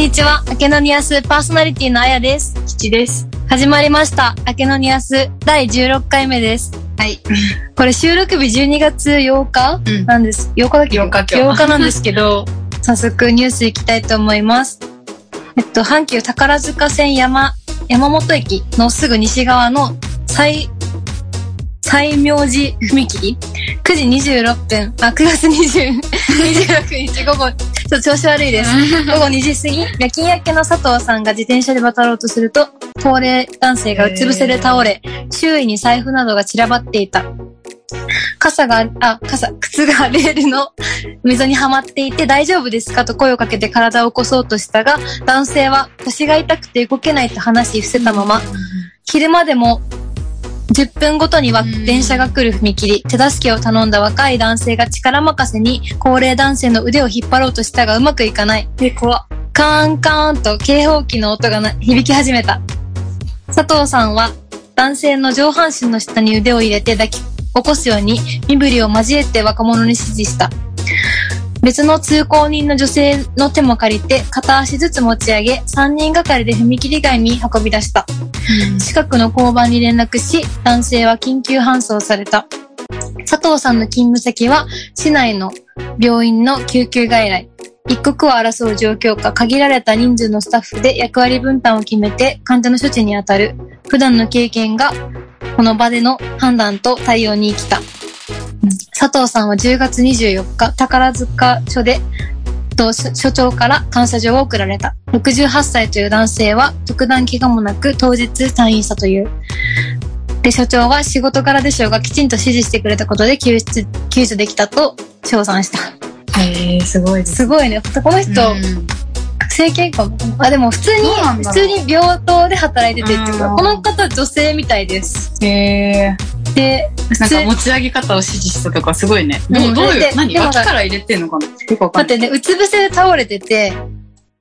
こんにちは。明けのニアスパーソナリティのあやです。吉です。始まりました。明けのニアス第16回目です。はい。これ収録日12月8日うんなんです。8日だっけ？8日今日 ?8 日なんですけど、早速ニュースいきたいと思います。えっと、阪急宝塚線山、山本駅のすぐ西側の最、西明寺踏切？9時26分、あ、9月20 26日午後、ちょっと調子悪いです。午後2時過ぎ、夜勤明けの佐藤さんが自転車で渡ろうとすると、高齢男性がうつ伏せで倒れ、周囲に財布などが散らばっていた。傘が、あ、傘、靴がレールの溝にはまっていて大丈夫ですか？と声をかけて体を起こそうとしたが、男性は腰が痛くて動けないと話し伏せたまま、昼間でも10分ごとには電車が来る踏切、手助けを頼んだ若い男性が力任せに高齢男性の腕を引っ張ろうとしたがうまくいかない。え、怖。カーンカーンと警報器の音が響き始めた。佐藤さんは男性の上半身の下に腕を入れて抱き起こすように身振りを交えて若者に指示した。別の通行人の女性の手も借りて片足ずつ持ち上げ3人がかりで踏切外に運び出した。近くの交番に連絡し、男性は緊急搬送された。佐藤さんの勤務先は市内の病院の救急外来。一刻を争う状況下、限られた人数のスタッフで役割分担を決めて患者の処置に当たる。普段の経験がこの場での判断と対応に生きた。佐藤さんは10月24日、宝塚署でと所所長から感謝状を送られた。68歳という男性は特段怪我もなく当日退院したという。で、所長は仕事柄でしょうがきちんと指示してくれたことで救出、救助できたと称賛した。へえ、すごいです。すごいね。この人、うん整形かも。あ、でも普通に普通に病棟で働いててっていうか、うんこの方女性みたいです。へえ。で、なんか持ち上げ方を指示したとかすごいね。どうんう、どういうで、何？でも脇から入れてんのかな？よくわかんない。待ってね、うつ伏せで倒れてて、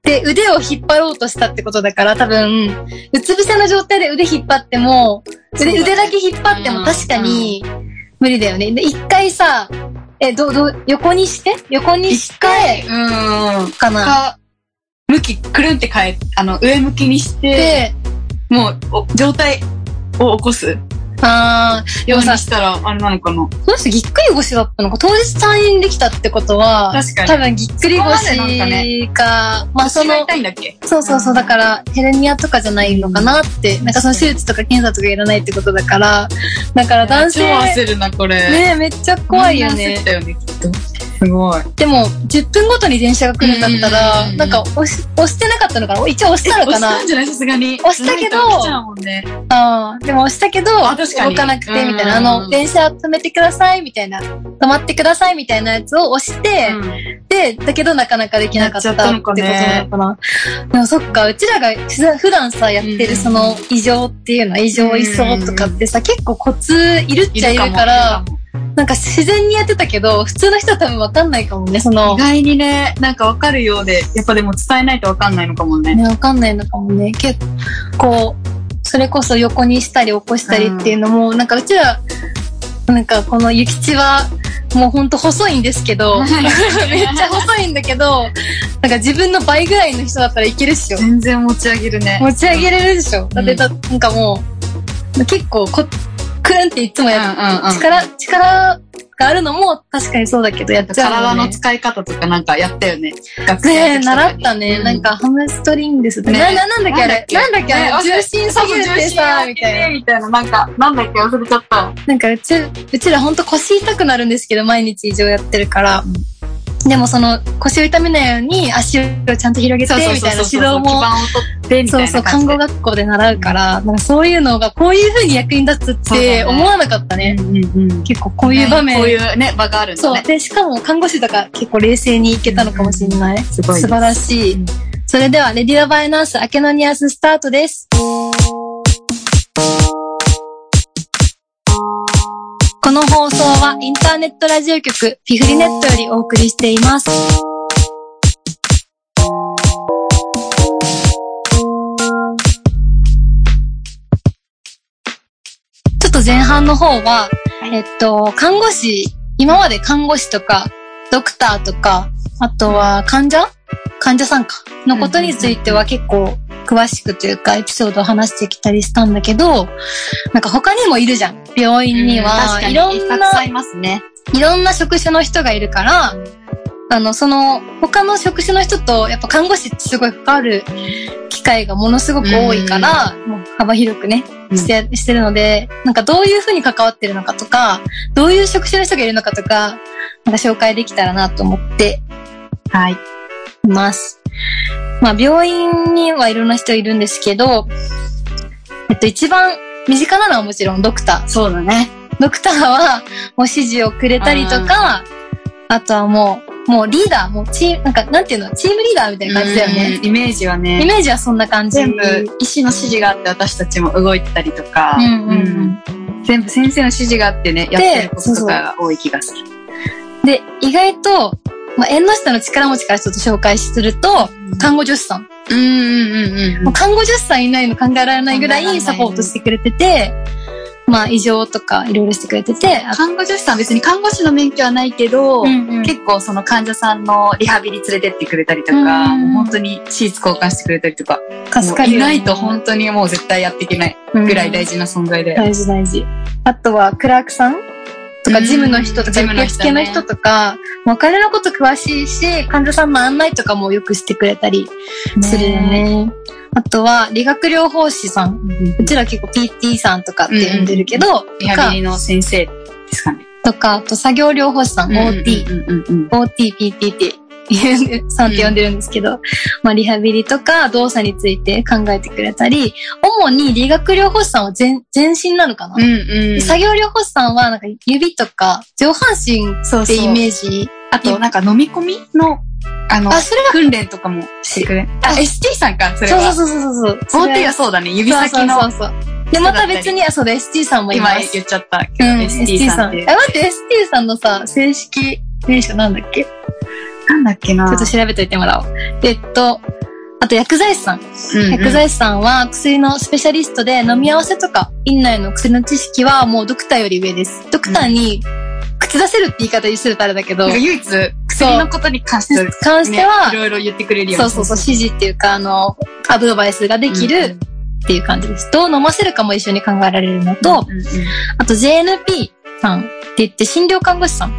で、腕を引っ張ろうとしたってことだから、多分、うつ伏せの状態で腕引っ張っても、腕,、腕だけ引っ張っても確かに無理だよね。で、一回さ、え、どう、どう、横にして？横にして、うん。かな。か、向き、くるんって変え、あの、上向きにして、で、もう、お状態を起こすあー、でようもさにしたら、あれなの？かな。この人ぎっくり腰だったのか、当日退院できたってことは、確かに多分ぎっくり腰か、まあその、そうそうそう、だからヘルニアとかじゃないのかなって、なんかその手術とか検査とかいらないってことだから、だから男性、超焦るな、これ。ねめっちゃ怖いよみんな焦っね。たよね、きっと。すごい。でも、10分ごとに電車が来るんだったら、うんなんか押し、押してなかったのかな？一応押したのかな？押したんじゃないさすがに。押したけどないと来ちゃうもんね。ああ、でも押したけど、動かなくて、みたいな。あうんの、電車止めてください、みたいな。止まってください、みたいなやつを押して、で、だけどなかなかできなかったってことなのかな。でもそっか、うちらがふ普段さ、やってうんるその異常っていうの、異常異常とかってさ、結構コツいるっちゃいるもから、なんか自然にやってたけど、普通の人は多分わかんないかもね、その意、外にね、なんかわかるようで、やっぱでも伝えないとわかんないのかもね。ね、わかんないのかもね。結構、それこそ横にしたり起こしたりっていうのも、なんかうちら、なんかこのゆきちは、もうほんと細いんですけど、めっちゃ細いんだけど、なんか自分の倍ぐらいの人だったらいけるっしょ。全然持ち上げるね。持ち上げれるでしょ。だってだ、なんかもう、結構こ、くるんっていつもやっ、うんうんうん力、力があるのも確かにそうだけど、やっちゃうね。の使い方とかなんかやったよね。学生の時とかに習ったね。うんなんか、ハムストリングスって。ねな、な、なんだっけあれ？なんだっけ？あれね重心下ってさ、みたいな。みたいな。なんか、なんだっけ忘れちゃった。なんかうち、うちらほんと腰痛くなるんですけど、毎日以上やってるから。でもその、腰を痛めないように足をちゃんと広げて、みたいな指導も、そうそう。看護学校で習うから、なんかそういうのがこういう風に役に立つって思わなかったね。うんうんうん結構こういう場面。こういうね、場があるんだね。そう。で、しかも看護師とか結構冷静にいけたのかもしれない。すごい素晴らしい。うんそれでは、レディオバイナース、明けのニアススタートです。この放送はインターネットラジオ局フィフリネットよりお送りしています。ちょっと前半の方は、えっと、看護師、今まで看護師とか、ドクターとか、あとは患者？患者さんか？のことについては結構詳しくというかエピソードを話してきたりしたんだけど、なんか他にもいるじゃん。病院には、いろんな、いますね。いろんな職種の人がいるから、あの、その、他の職種の人と、やっぱ看護師ってすごい関わる機会がものすごく多いから、もう幅広くね、して、してるので、なんかどういうふうに関わってるのかとか、どういう職種の人がいるのかとか、なんか紹介できたらなと思ってはい。います。まあ、病院にはいろんな人いるんですけど、えっと、一番身近なのはもちろんドクター。そうだね。ドクターは、もう指示をくれたりとか、あとはもう、もうリーダー、もうチーム、なんか、なんていうの、チームリーダーみたいな感じだよね。うんイメージはイね、メージはそんな感じ。全部医師の指示があって私たちも動いてたりとか、うんうんうんうん全部先生の指示があってね、やってることとかが多い気がする。で、意外と、まあ、縁の下の力持ちからちょっと紹介すると、看護助手さん。うんうんうんもう看護助手さんいないの考えられないぐらいいサポートしてくれてて、まあ、異常とかいろいろしてくれてて、あ看護助手さん別に看護師の免許はないけど、うんうん。結構その患者さんのリハビリ連れてってくれたりとか、うんもう本当にシーツ交換してくれたりとか、助かるよね。いないと本当にもう絶対やっていけないぐらい大事な存在で。大事大事。あとは、クラークさんとか、うんジムの人とか、受付の人とか、お金のこと詳しいし、患者さんの案内とかもよくしてくれたりするよね。あとは、理学療法士さん。うちら結構 PT さんとかって呼んでるけど、リハビリの先生ですかね。とか、あと作業療法士さん、OT、OT、PT っうさんって呼んでるんですけど、まあリハビリとか動作について考えてくれたり、主に理学療法士さんは全全身なのかな、うんうん。作業療法士さんはなんか指とか上半身そうそうってイメージ。あと、なんか飲み込みの、あの、あ、それは、訓練とかもしてくれ？あ、ST さんか、それは。そうそうそうそうそう。OT はそうだね、指先の。そうそうそうそう。で、また別に、あ、そうだ、ST さんもい今ます。言っちゃった。うん、ST さんってえ、。待って、ST さんのさ、正式名称なんだっけ？ちなんだっけなょっと調べといてもらおう。えっと、あと薬剤師さん。うんうん薬剤師さんは薬のスペシャリストで飲み合わせとか院内の薬の知識はもうドクターより上です。ドクターに口出せるって言い方するとあれだけど、唯一、薬のことに関して、関してはねいろいろ言ってくれるよそうそうそう、指示っていうか、あの、アドバイスができるっていう感じです。どう飲ませるかも一緒に考えられるのと、うんうんあと JNP さんって言って診療看護師さん。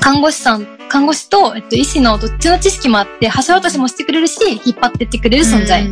看護師さん、看護師と、えっと、医師のどっちの知識もあって、橋渡しもしてくれるし、引っ張ってってくれる存在。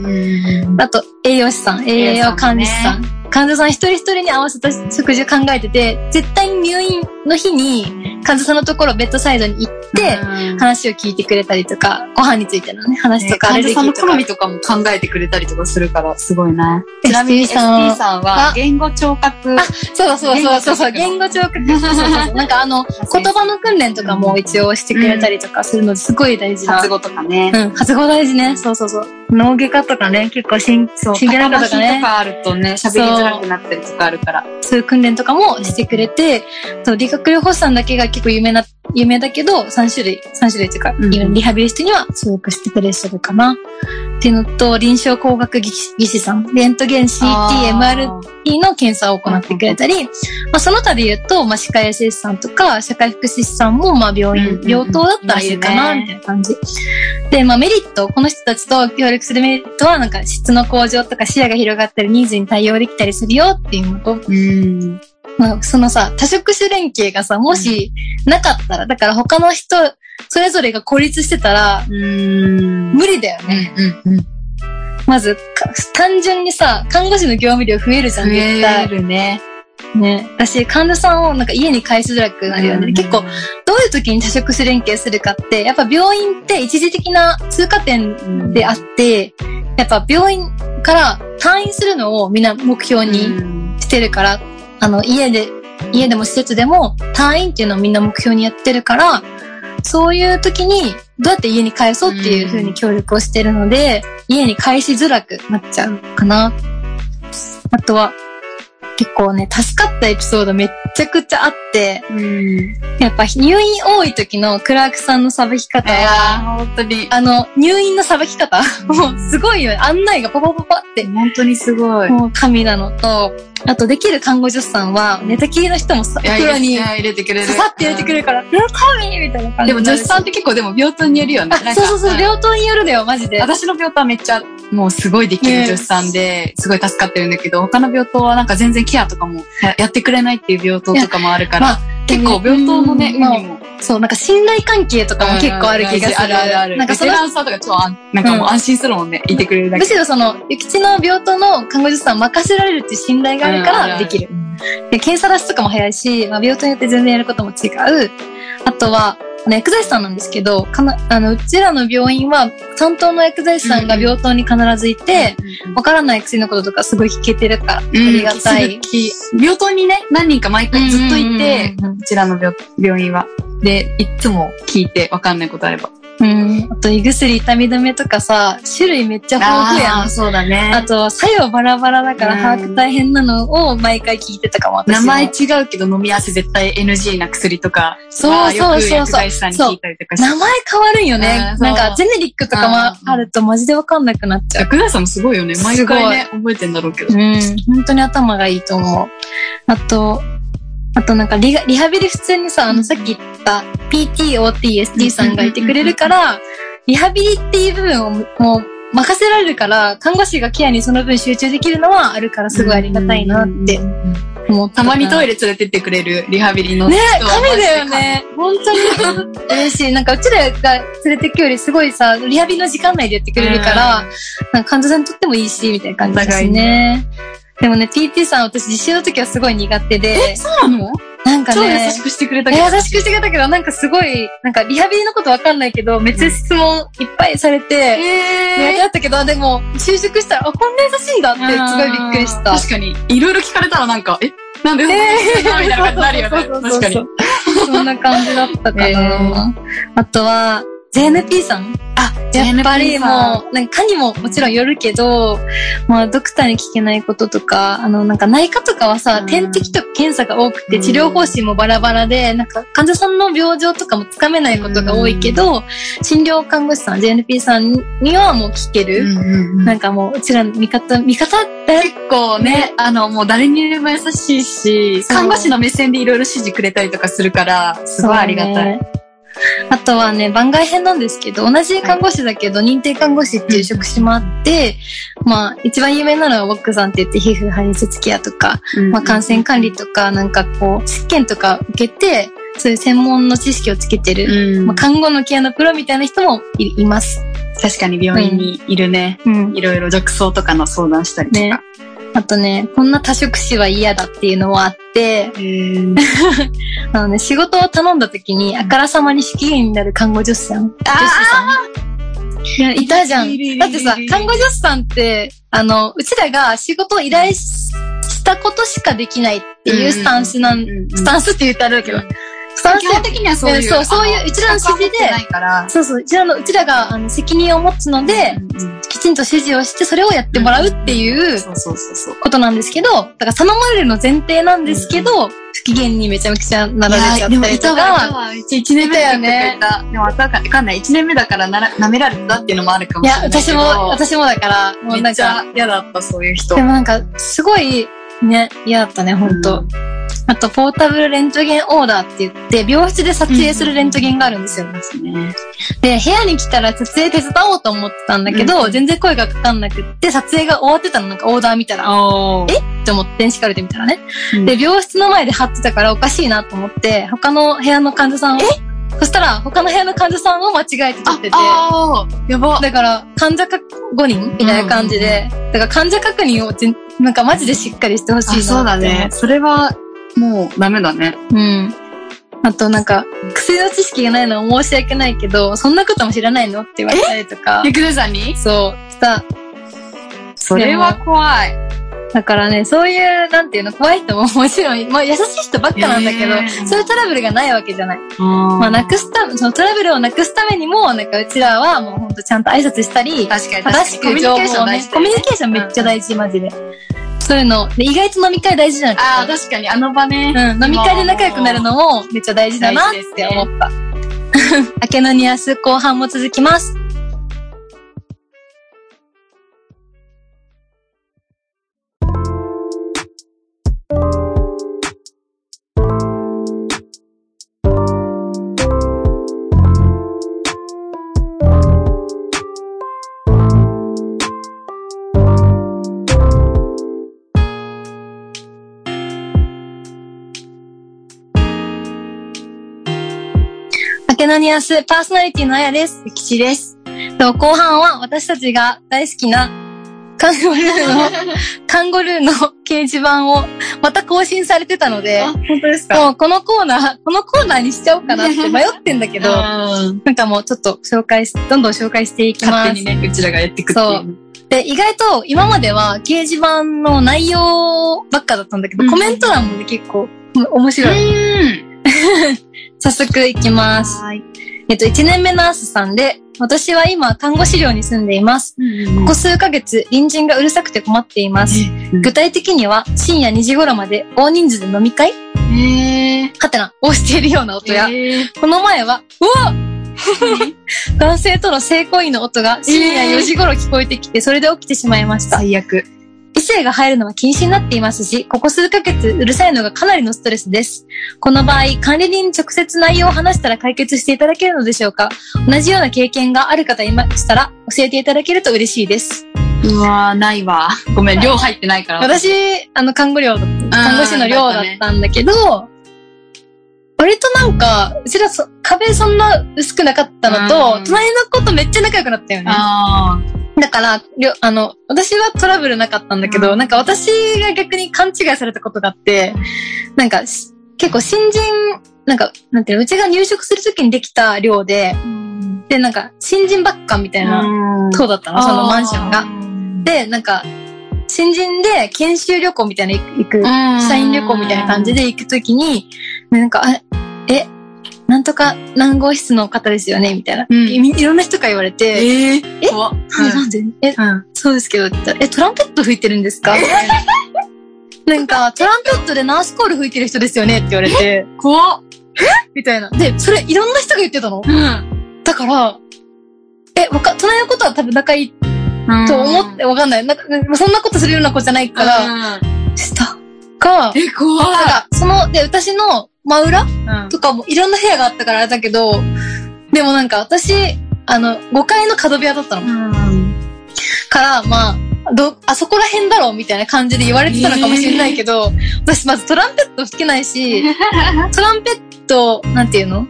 あと、栄養士さん、栄養管理士さん。患者さん一人一人に合わせた食事を考えてて、絶対に入院の日に患者さんのところベッドサイドに行って、うん話を聞いてくれたりとか、ご飯についてのね、話とか、ア患者さんの好みとかも考えてくれたりとかするから、すごいな。ちなみにさん ST さんはあ、言語聴覚、そうだそうだそうだそうそう、言語聴覚。そうそうそうなんかあの、言葉の訓練とかも一応してくれたりとかするのですごい大事な。発語とかね。うん、発語大事ね。そうそうそう。脳外科とかね、結構真そう、真剣なこととかねと。かあるとね、喋りづらくなったりとかあるから。そういう訓練とかもしてくれて、そう、理学療法士さんだけが結構有名な、有名だけど、3種類、3種類っていうか、うんうんリハビリストには所属してくれてるかな。っていうのと、臨床工学技師さん、レントゲン CT、MRT の検査を行ってくれたり、まあ、その他で言うと、まあ、歯科衛生士さんとか、社会福祉士さんも、まあ、病院、うんうんうん病棟だったらいるかな、みたいな感じ。で、まあ、メリット、この人たちと協力するメリットは、なんか、質の向上とか視野が広がったり、ニーズに対応できたりするよっていうのと、うん。まあ、そのさ、多職種連携がさ、もしなかったら、だから他の人、それぞれが孤立してたら、うん。無理だよね。うんうん。まず、か単純にさ、看護師の業務量増えるじゃん、絶増え対。るね。ね。私、患者さんをなんか家に返しづらくなるよね。結構、どういう時に多職種連携するかって、やっぱ病院って一時的な通過点であって、やっぱ病院から退院するのをみんな目標にに。してるから、あの、家で、家でも施設でも退院っていうのをみんな目標にやってるから、そういう時にどうやって家に帰そうっていうふうに協力をしてるので、家に帰しづらくなっちゃうかな。あとは、結構ね、助かったエピソードめっちゃくちゃあって、うん。やっぱ入院多い時のクラークさんのさばき方は、ー、本当に。あの、入院のさばき方 もうすごいよね。案内がパパパパって、本当にすごい。もう神なのと、あとできる看護助手さんは、寝たきりの人もさ、袋に入れてくれる。刺さって入れてくれるから、うん、神みたいな感じでも助手さんって結構でも病棟によるよね。あ、そうそうそう、ん病棟によるだよ、マジで。私の病棟はめっちゃ、もうすごいできる助手さんで、すごい助かってるんだけど、他の病棟はなんか全然ケアとかもややってくれないっていう病棟とかもあるから、まあ、結構病棟のね、うん運にも。そう、なんか信頼関係とかも結構ある気がする。あるあるある。なんかそのさんとか超安、なんかもう安心するもんね、いてくれるだけむしろその、ゆきちの病棟の看護師さん任せられるっていう信頼があるからできる。で、検査出しとかも早いし、まあ、病棟によって全然やることも違う。あとは、あの薬剤師さんなんですけど、かな、あの、うちらの病院は、担当の薬剤師さんが病棟に必ずいて、わからない薬のこととかすごい聞けてるから、ありがたい。病棟にね、何人か毎回ずっといて、うちらの病病院は。で、いつも聞いてわかんないことあれば。と、胃薬、痛み止めとかさ、種類めっちゃ豊富やん。そうだねあと、作用バラバラだからうん把握大変なのを毎回聞いてたかも、名前違うけど飲み合わせ絶対 NG な薬とか。そうそうそうそう名前変わるんよねなんか、ジェネリックとかもあるとマジでわかんなくなっちゃう。薬剤師さんもすごいよね。毎回ね、覚えてんだろうけど。うん。本当に頭がいいと思う。あと、あとなんかリハリハビリ普通にさ、あのさっき言った PT、OT、ST さんがいてくれるから、リハビリっていう部分をもう任せられるから、看護師がケアにその分集中できるのはあるからすごいありがたいなって思った。たまにトイレ。レ連れてってくれるリハビリのね人は神だよね。本当に嬉しい。なんかうちらが連れてくよりすごいさ、リハビリの時間内でやってくれるから、なんか患者さんにとってもいいし、みたいな感じだしね。でもね、PT さん私実習の時はすごい苦手で、え、そうなのなんか超優ね、しくしてくれたけど。優しくしてくれたけど、なんかすごい、なんかリハビリのことわかんないけど、めっちゃ質問いっぱいされて、苦手えだったけど、でも、就職したら、あ、こんな優しいんだって、すごいびっくりした。確かに、いろいろ聞かれたらなんか、え、なんで、えみたいな感じになるよね。確かに。そんな感じだったかな。えーあとは、JNP さんあ、やっぱりもう、なんか科にももちろんよるけど、まあドクターに聞けないこととか、あのなんか内科とかはさ、うん。点滴とか検査が多くてうん。治療方針もバラバラで、なんか患者さんの病状とかもつかめないことが多いけど、診療看護師さん、JNP さんにはもう聞ける。なんかもう、うちらの味方、味方って、結構ね、あの、もう誰にでも優しいし、看護師の目線でいろいろ指示くれたりとかするから、すごいありがたい。あとはね、番外編なんですけど、同じ看護師だけど、認定看護師っていう職種もあって、まあ、一番有名なのはウォックさんって言って、皮膚排泄ケアとか、まあ、感染管理とか、なんかこう、試験とか受けて、そういう専門の知識をつけてる、うんまあ、看護のケアのプロみたいな人もいいます。確かに病院にいるね。うん。いろいろ褥瘡とかの相談したりとか。ねあとね、こんな多職種は嫌だっていうのもあって、あのね、仕事を頼んだ時に、あからさまに不機嫌になる看護助手さん。助手さん。いや、いたじゃん。だってさ、看護助手さんって、あの、うちらが仕事を依頼ししたことしかできないっていうスタンスなん、スタンスって言ったらあれだけど、スタンス基本的にはそういう。そうそういうあのうちらの指示で。そうそう、うちらの、うちらが、あの、責任を持つので、うんうんきちんと指示をして、それをやってもらうっていうそうそうそうそう。ことなんですけど、だから頼まれるの前提なんですけど、不機嫌にめちゃめちゃなられちゃったりとか、わ。うち1年目だよね。でもわかんない。1年目だからなら舐められたっていうのもあるかもいや、しれないけど。私も、私もだから、もうめっちなんか、ゃ嫌だった、そういう人。でもなんか、すごい、ね、嫌だったね、ほんと。あと、ポータブルレントゲンオーダーって言って、病室で撮影するレントゲンがあるんですよ。ですね。で、部屋に来たら撮影手伝おうと思ってたんだけど、うん全然声がかかんなくって、撮影が終わってたの、なんかオーダー見たら。おえ？って思って電子カルテ見たらね。うんで、病室の前で貼ってたからおかしいなと思って、他の部屋の患者さんを、そしたら他の部屋の患者さんを間違えて撮ってて、あーやば。だから患者か5人みたいな感じで、だから患者確認をなんかマジでしっかりしてほしいなってあ、そうだね。それは、もうダメだね。うん。あとなんか、薬の知識がないのは申し訳ないけど、そんなことも知らないのって言われたりとか。ゆくねさんに？そう、した。それは怖い。だからね、そういう、なんていうの、怖い人も もちろん、まあ優しい人ばっかなんだけど、へーそういうトラブルがないわけじゃない。ままあなくすため、そのトラブルをなくすためにも、なんかうちらはもうほんとちゃんと挨拶したり、確かに正しく情報をね、コミュニケーションめっちゃ大事、マジで。そういうの。で意外と飲み会大事じゃないああ、確かにあの場ね。うん、飲み会で仲良くなるのもめっちゃ大事だなって思った。明けのニュス後半も続きます。明けのニュアンスパーソナリティのあやです。吉です。と後半は私たちが大好きなカンゴルーの、カンゴルーの掲示板をまた更新されてたので、本当ですもうこのコーナー、このコーナーにしちゃおうかなって迷ってんだけど、うんなんかもうちょっと紹介し、どんどん紹介していきます。勝手にね、うちらがやっていくっていう。で、意外と今までは掲示板の内容ばっかだったんだけど、うんコメント欄もね結構うん面白い。うん。早速いきます。はい。えっと、1年目のアースさんで、私は今看護師寮に住んでいます。ここ数ヶ月、隣人がうるさくて困っています。具体的には深夜2時頃まで大人数で飲み会？へえ。はてな、をしているような音や、へえこの前は、うわ 男性との性行為の音が深夜4時頃聞こえてきて、それで起きてしまいました。最悪。異性が入るのは禁止になっていますし、ここ数ヶ月うるさいのがかなりのストレスです。この場合、管理人に直接内容を話したら解決していただけるのでしょうか？同じような経験がある方いましたら教えていただけると嬉しいです。うわー、ないわ。ごめん、量入ってないから。私、あの、看護寮看護師の寮だったんだけど、割となんか、うちらそ壁そんな薄くなかったのと、うん隣の子とめっちゃ仲良くなったよね。あだから、あの、私はトラブルなかったんだけど、うんなんか私が逆に勘違いされたことがあって、なんかし結構新人、なんか、なんていうの、うちが入職するときにできた寮で、ー。で、なんか、新人ばっかみたいな、な棟だったの、そのマンションが。で、なんか、新人で研修旅行みたいなの行く、社員旅行みたいな感じで行くときに、なんか、あえ、なんとか何号室の方ですよねみたいな。うん。いいろんな人から言われて、えー、え？怖っ。なんで？え、うん。そうですけどえ、トランペット吹いてるんですか？なんか、トランペットでナースコール吹いてる人ですよねって言われて、怖っ。みたいな。で、それいろんな人が言ってたの？うん。だから、え、わか、隣のことは多分仲いいと思って、わかんない。なんか、そんなことするような子じゃないから、ら、した。か、え、怖なんか、その、で、私の真裏い。うんとかもいろんな部屋があったからあれだけど、でもなんか私、あの、5階の角部屋だったの。うん。から、まあ、ど、あそこら辺だろうみたいな感じで言われてたのかもしれないけど、私まずトランペット吹けないし、トランペット、なんていうの？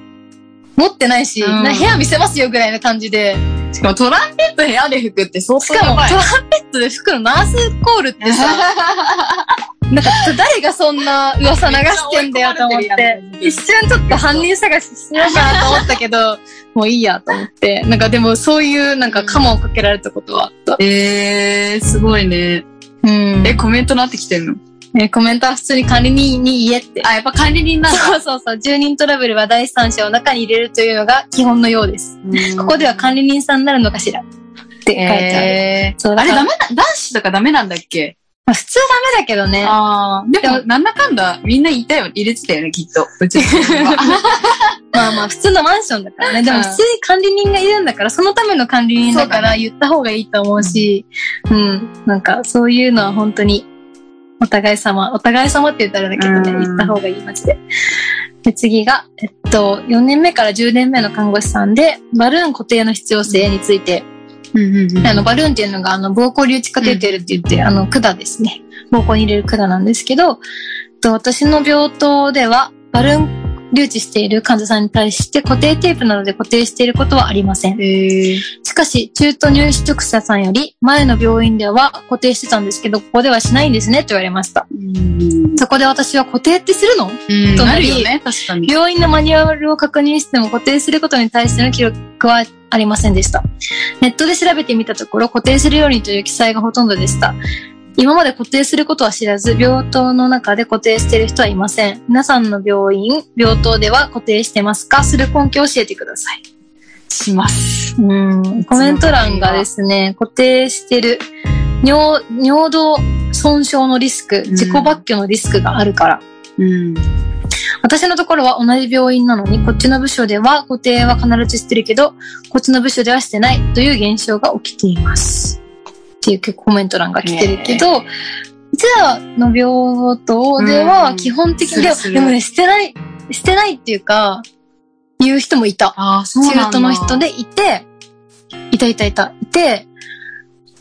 持ってないし、うんな部屋見せますよぐらいな感じで、しかもトランペット部屋で吹くって相しかもト。ランペットで吹くのナースコールってさ、なんか誰がそんな噂流してんだよと思って、一瞬ちょっと犯人探ししようかなと思ったけど、もういいやと思って、なんかでもそういうなんかカモをかけられたことはあった。えー、すごいね。うんえ、コメントなってきてんの？ね、コメントは普通に管理人に言えって。あ、やっぱ管理人なんだ。そうそうそう。住人トラブルは第三者を中に入れるというのが基本のようです。ここでは管理人さんになるのかしらって書いてある。えー、そうあれダメな、男子とかダメなんだっけ？まあ普通ダメだけどね。ああ。ででも、もなんだかんだ、みんな言ったよ、入れてたよね、きっと。うちの まあまあ普通のマンションだからね。でもうん普通に管理人がいるんだから、そのための管理人だから言った方がいいと思うし、うん。なんかそういうのは本当にお互い様、お互い様って言ったらだけどね、うん言った方がいい、マジで。で、次が、えっと、4年目から10年目の看護師さんで、バルーン固定の必要性について、うんうんうんあの、バルーンっていうのが、あの、膀胱流地カテーテルって言って、あの、管ですね。膀胱に入れる管なんですけど、と私の病棟では、バルーン留置している患者さんに対して固定テープなどで固定していることはありません。えー、しかし、中途入職者さんより前の病院では固定してたんですけど、ここではしないんですねって言われました。うん。そこで私は固定ってするの？うん、となりね。病院のマニュアルを確認しても固定することに対しての記録はありませんでした。ネットで調べてみたところ固定するようにという記載がほとんどでした。今まで固定することは知らず、病棟の中で固定している人はいません。皆さんの病院、病棟では固定してますか？する根拠を教えてください。します。うん、コメント欄がですね、固定してる、尿、尿道損傷のリスク、ん自己抜去のリスクがあるから。うん。私のところは同じ病院なのに、こっちの部署では固定は必ずしてるけど、こっちの部署ではしてないという現象が起きています。っていう結構コメント欄が来てるけど、うちらの病棟ではうん。基本的に、でもね、してない、してないっていうか、言う人もいた。ああ、そうなんだ。中途の人でいて、いたいたいた、いて、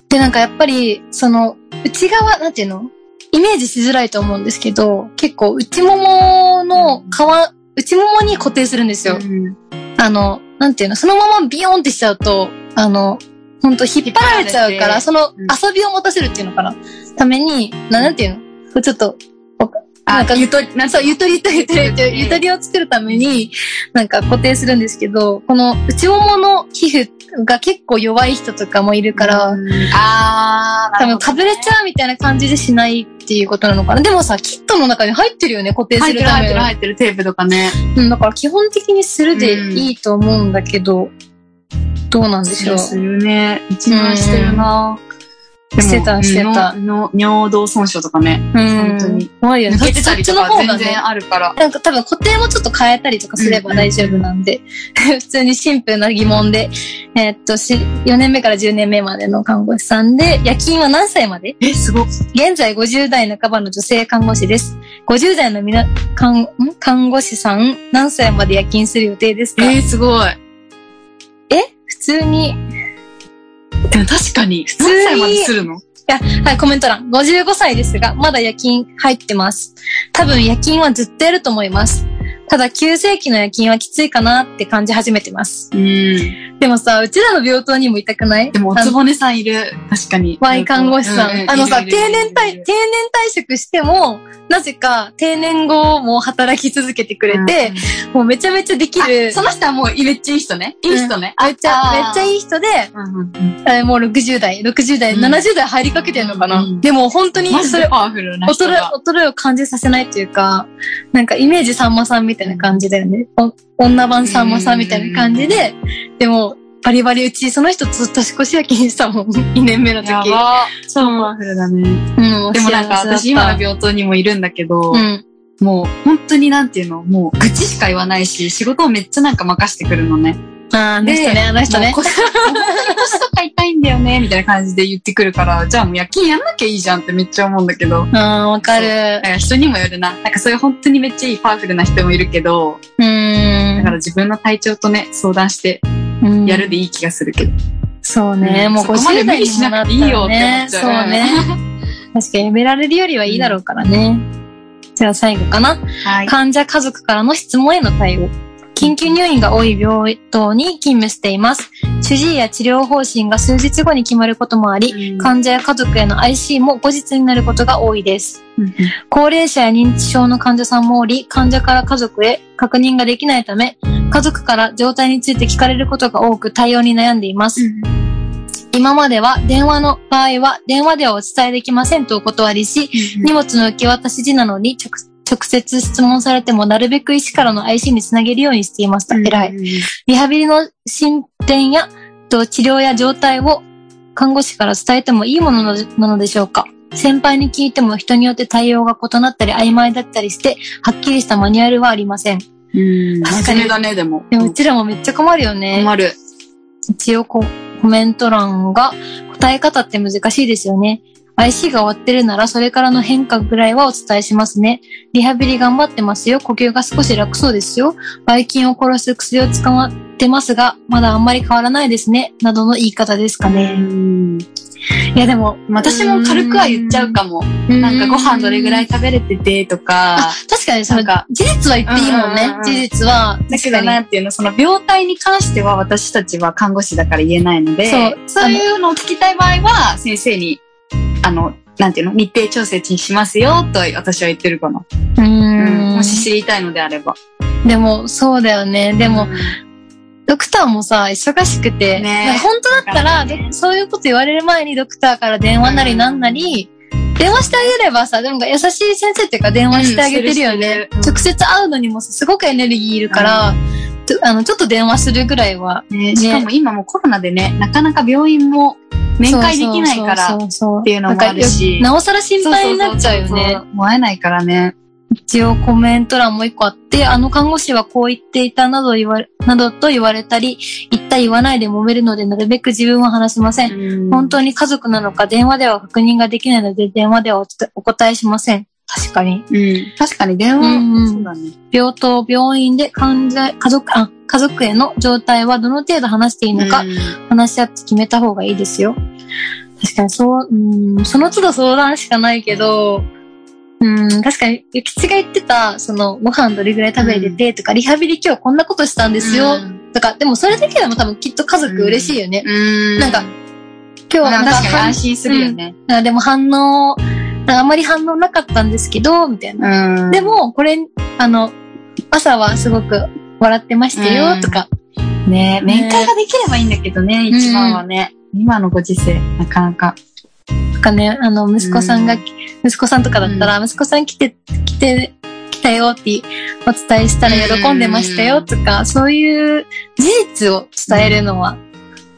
で、なんかやっぱり、その、内側、なんていうの？イメージしづらいと思うんですけど、結構内ももの皮、内ももに固定するんですよ。うん。あの、なんていうの、そのままビヨーンってしちゃうと、あの、ほんと引っ張られちゃうから、そのうん。遊びを持たせるっていうのかな？ために、ななんていうの？ちょっと、なんかゆとり、なんそう、ゆとりとゆとりと、ゆとりを作るために、なんか固定するんですけど、この内ももの皮膚が結構弱い人とかもいるから、うん。ああ、多分かぶれちゃうみたいな感じでしないっていうことなのかな？でもさ、キットの中に入ってるよね、固定入ってる入ってする入ってるテープとかね。うん、だから基本的にするでいいと思うんだけど、どうなんでしょう。するね。一番してるな。してたしてた尿道損傷とかね。うん。本当に怖いよね。抜けてたりとそっちの方が全然あるから。なんか多分固定もちょっと変えたりとかすれば大丈夫なんで、普通にシンプルな疑問で、えーっと、し4年目から10年目までの看護師さんで、夜勤は何歳まで？え、すごい。現在50代半ばの女性看護師です。50代のみな、看、ん？看護師さん、何歳まで夜勤する予定ですか？えー、すごい。え？普通に、いでも確かに、通に何歳までするの？や、はい、コメント欄。55歳ですが、まだ夜勤入ってます。多分夜勤はずっとやると思います。ただ、急性期の夜勤はきついかなって感じ始めてます。うん。でもさ、うちらの病棟にもいたくない？でも、おつぼねさんいる。確かに。Y 看護師さん。ううあのさ、定年退、定年退職しても、なぜか定年後も働き続けてくれて、もうめちゃめちゃできる。あその人はもうめっちゃいい人ね。いい人ね。めっちゃ、めっちゃい。いい人で、うんうんもう60代、60代、うん70代入りかけてるのかな？うんでも本当にそれ衰えを感じさせないというか、なんかイメージさんまさんみたいな感じだよね。お女版さんまさんみたいな感じで、でも、バリバリうち、その人ずっと年越し夜勤したもん。2年目の時。やば。超パワフルだね。うん、でもなんか私今の病棟にもいるんだけど、うん。もう本当になんていうの、もう愚痴しか言わないし、仕事をめっちゃなんか任してくるのね。あーあの人ね、あの人ねもう。腰、とか痛いんだよね、みたいな感じで言ってくるから、じゃあもう夜勤やんなきゃいいじゃんってめっちゃ思うんだけど。ああ、わかる人にもよるな。なんかそういう本当にめっちゃいいパワフルな人もいるけど、うーん。だから自分の体調とね、相談してうんやるでいい気がするけど。そうね、もううんそこまで50代に無理しもなくていいよ。ってそう思っちゃうね。確かにやめられるよりはいいだろうからね。じゃあ最後かな。はい。患者家族からの質問への対応。緊急入院が多い病棟に勤務しています。主治医や治療方針が数日後に決まることもあり、患者や家族への IC も後日になることが多いです。うん高齢者や認知症の患者さんもおり、患者から家族へ確認ができないため、家族から状態について聞かれることが多く対応に悩んでいます。今までは電話の場合は電話ではお伝えできませんとお断りし、荷物の受け渡し時なのに直直接質問されてもなるべく医師からの IC につなげるようにしていました。偉い。。リハビリの進展やと治療や状態を看護師から伝えてもいいものななのでしょうか先輩に聞いても人によって対応が異なったり曖昧だったりして、はっきりしたマニュアルはありません。うん。確かにだね、でも。でもうちらもめっちゃ困るよね。困る。一応こコメント欄が答え方って難しいですよね。IC が終わってるならそれからの変化ぐらいはお伝えしますね。リハビリ頑張ってますよ。呼吸が少し楽そうですよ。ばい菌を殺す薬を使ってますが、まだあんまり変わらないですね。などの言い方ですかうね。ん。いやでも、私も軽くは言っちゃうかも。なんかご飯どれぐらい食べれててとか。確かにそんか事実は言っていいもんねん。事実は。だけどなんていうの、その病態に関しては私たちは看護師だから言えないので、そうそういうのを聞きたい場合は先生に、あの、なんていうの、日程調整にしますよと私は言ってるかな。ううんんもし知りたいのであれば。でも、そうだよね。でも、ドクターもさ、忙しくて、ね本当だったら、ねどそういうこと言われる前にドクターから電話なりなんなり、電話してあげればさ、でも優しい先生っていうか電話してあげてるよね。うん直接会うのにもすごくエネルギーいるから、とあの、ちょっと電話するぐらいは。ね、しかも今もコロナでね、なかなか病院も面会できないからっていうのもあるし。なおさら心配になっちゃうよねそう会えないからね。一応コメント欄も一個あって、あの看護師はこう言っていたなど言われ、などと言われたり、言った言わないで揉めるので、なるべく自分は話しません。本当に家族なのか、電話では確認ができないので、電話ではお答えしません。確かに。うん。確かに電話、うんうんそうだね。病棟、病院で患者、家族、あ、家族への状態はどの程度話していいのか、うん話し合って決めた方がいいですよ。確かにそう、うん、その都度相談しかないけど、うん、確かに、ゆきちが言ってた、その、ご飯どれぐらい食べれてとか、リハビリ今日こんなことしたんですよ、うんとか、でもそれだけでも多分きっと家族嬉しいよね。うん。なんか、今日はなんか確かに安心するよね。うんでも反応、あんまり反応なかったんですけど、みたいな。うん。で、も、これ、あの、朝はすごく笑ってましたよ、うんとか。ね面会ができればいいんだけどね、一番はね。今のご時世、なかなか。とかね、あの、息子さんが、息子さんとかだったら、息子さん来て、来て、来たよってお伝えしたら喜んでましたよとか、そういう事実を伝えるのは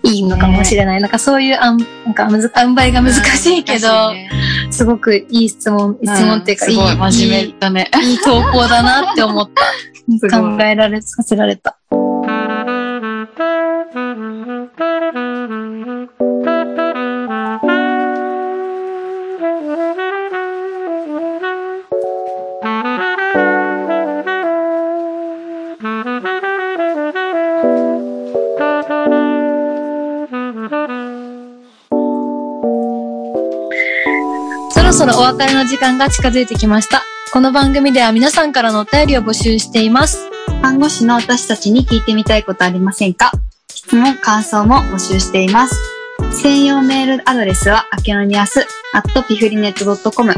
いいのかもしれない。なんかそういうあん、なんかむず、塩梅が難しいけど、ねすごくいい質問、質問っていうか、いい、すごい真面い目だね。いいい投稿だなって思った。す考。えられ、させられた。別れの時間が近づいてきました。この番組では皆さんからのお便りを募集しています。看護師の私たちに聞いてみたいことありませんか？質問、感想も募集しています。専用メールアドレスは、あけのにあす、at pifrinet.com。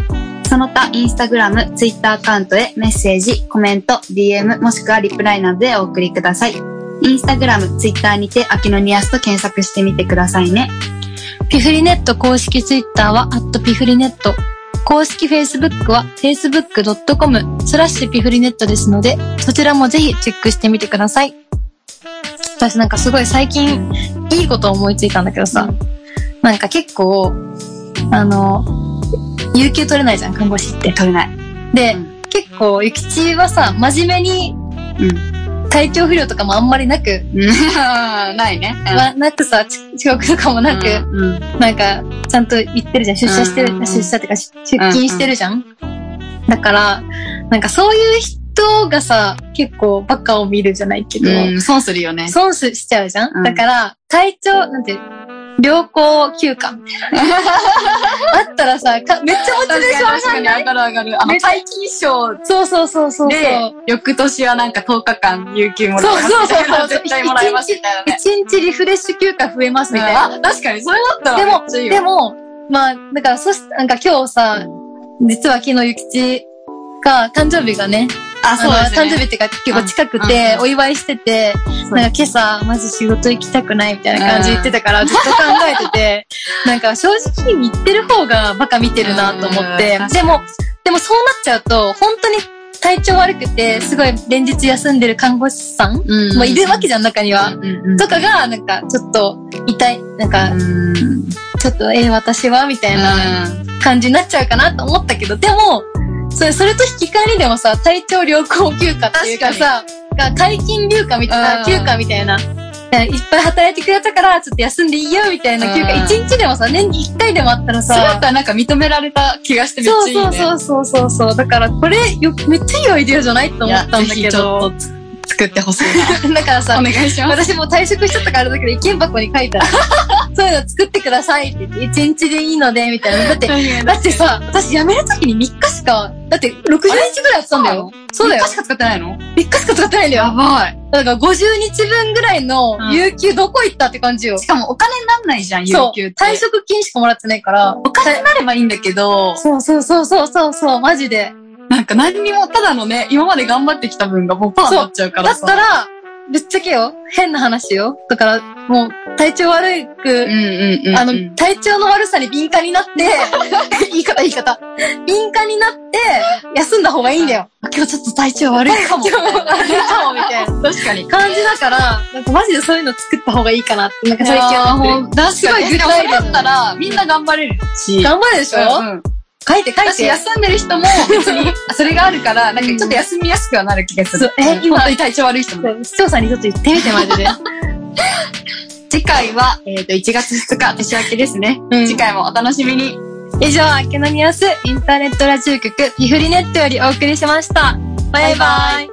その他、インスタグラム、ツイッターアカウントへメッセージ、コメント、DM、もしくはリプライなどでお送りください。インスタグラム、ツイッターにて、あけのにあすと検索してみてくださいね。ピフリネット公式ツイッターは、アットピフリネット。公式フェイスブックは、facebook.com スラッシュピフリネットですので、そちらもぜひチェックしてみてください。私なんかすごい最近、いいことを思いついたんだけどさ、なんか結構、あの、有給取れないじゃん、看護師って。取れない。で、うん結構、ゆきちはさ、真面目にうん。体調不良とかもあんまりなく、ないね。まなくさ、ち遅刻とかもなく、うん。なんか、ちゃんと行ってるじゃん。出社してる、うんうんうん出社ってか、し出勤してるじゃん。だから、なんかそういう人がさ、結構バカを見るじゃないけど、うん、損するよね。損すしちゃうじゃん。うんだから、体調、なんて、良好休暇。あったらさ、かめっちゃモチベーション上がんない？上がる上がる。あの、皆勤賞そうそうそうそう。で、翌年はなんか10日間有給もらえますそうそうそう絶対もらえますみたいなね。一日リフレッシュ休暇増えますみたいな。あ、確かに、それだったらでもで、も、まあ、だから、そし、なんか今日さ、実は昨日ゆきちが誕生日がね、あ、そうですね。あの誕生日っていうか結構近くうんてう、ん。お祝いしてて、なんか今朝、まず仕事行きたくないみたいな感じで言ってたから、ずっと考えてて、なんか正直に言ってる方がバカ見てるなと思って。うん、でも、でもそうなっちゃうと、本当に体調悪くて、すごい連日休んでる看護師さんうん。もいるわけじゃん、中には。とかが、なんか、ちょっと、痛い、なんか、うん。ちょっと、えー、私はみたいな感じになっちゃうかなと思ったけど、でも、それ、それと引き換えにでもさ、体調良好休暇っていうかさ、が解禁休暇みたいな、うん休暇みたいな、いっぱい働いてくれたから、ちょっと休んでいいよみたいな休暇、うん一日でもさ、年に一回でもあったらさ、たらなんか認められた気がしてめっちゃいいね。そうそうそうそうそう。だから、これよ、めっちゃいいアイデアじゃないと思ったんだけいやぜひちょどっ。とつ作ってほしい だからさな。お、願いします。私もう退職しちゃったからあれだけど、意見箱に書いたら、そういうの作ってくださいって言って、一日でいいので、みたいな。だって、だってさ、私辞めるときに3日しか、だって60日ぐらいやってたんだよ。そうだよ3日。しか使ってないの？3日しか使ってないんだよ。ばい。だから50日分ぐらいの有給どこ行ったって感じよ。しかもお金になんないじゃん、有給っ。て。退職金しかもらってないから。お金になればいいんだけど、そうそうそうそうそうそう、マジで。なんか何にも、ただのね、今まで頑張ってきた分がもうパーになっちゃうからさ。だったら、ぶっちゃけよ、変な話よ。だから、もう、体調悪く、うんうんうん。あの、体調の悪さに敏感になって、言い方言い方。敏感になって、休んだ方がいいんだよ。あ今日ちょっと体調悪いかも。悪いかも、みたいな確かに。感じだから、なんかマジでそういうの作った方がいいかなって、なんか最近思ってる。確かに。すごい具体例だったら、みんな頑張れるし。頑張るでしょ、うん書いて書い私て。休んでる人も別に、それがあるから、なんかちょっと休みやすくはなる気がする。そうえ今本当に体調悪い人も。市長さんにちょっと言ってみて、マジで。次回は、えっと、1月2日、年明けですね。うん次回もお楽しみに。以上、明けのニュースインターネットラジオ局ピフリネットよりお送りしました。バイバイ。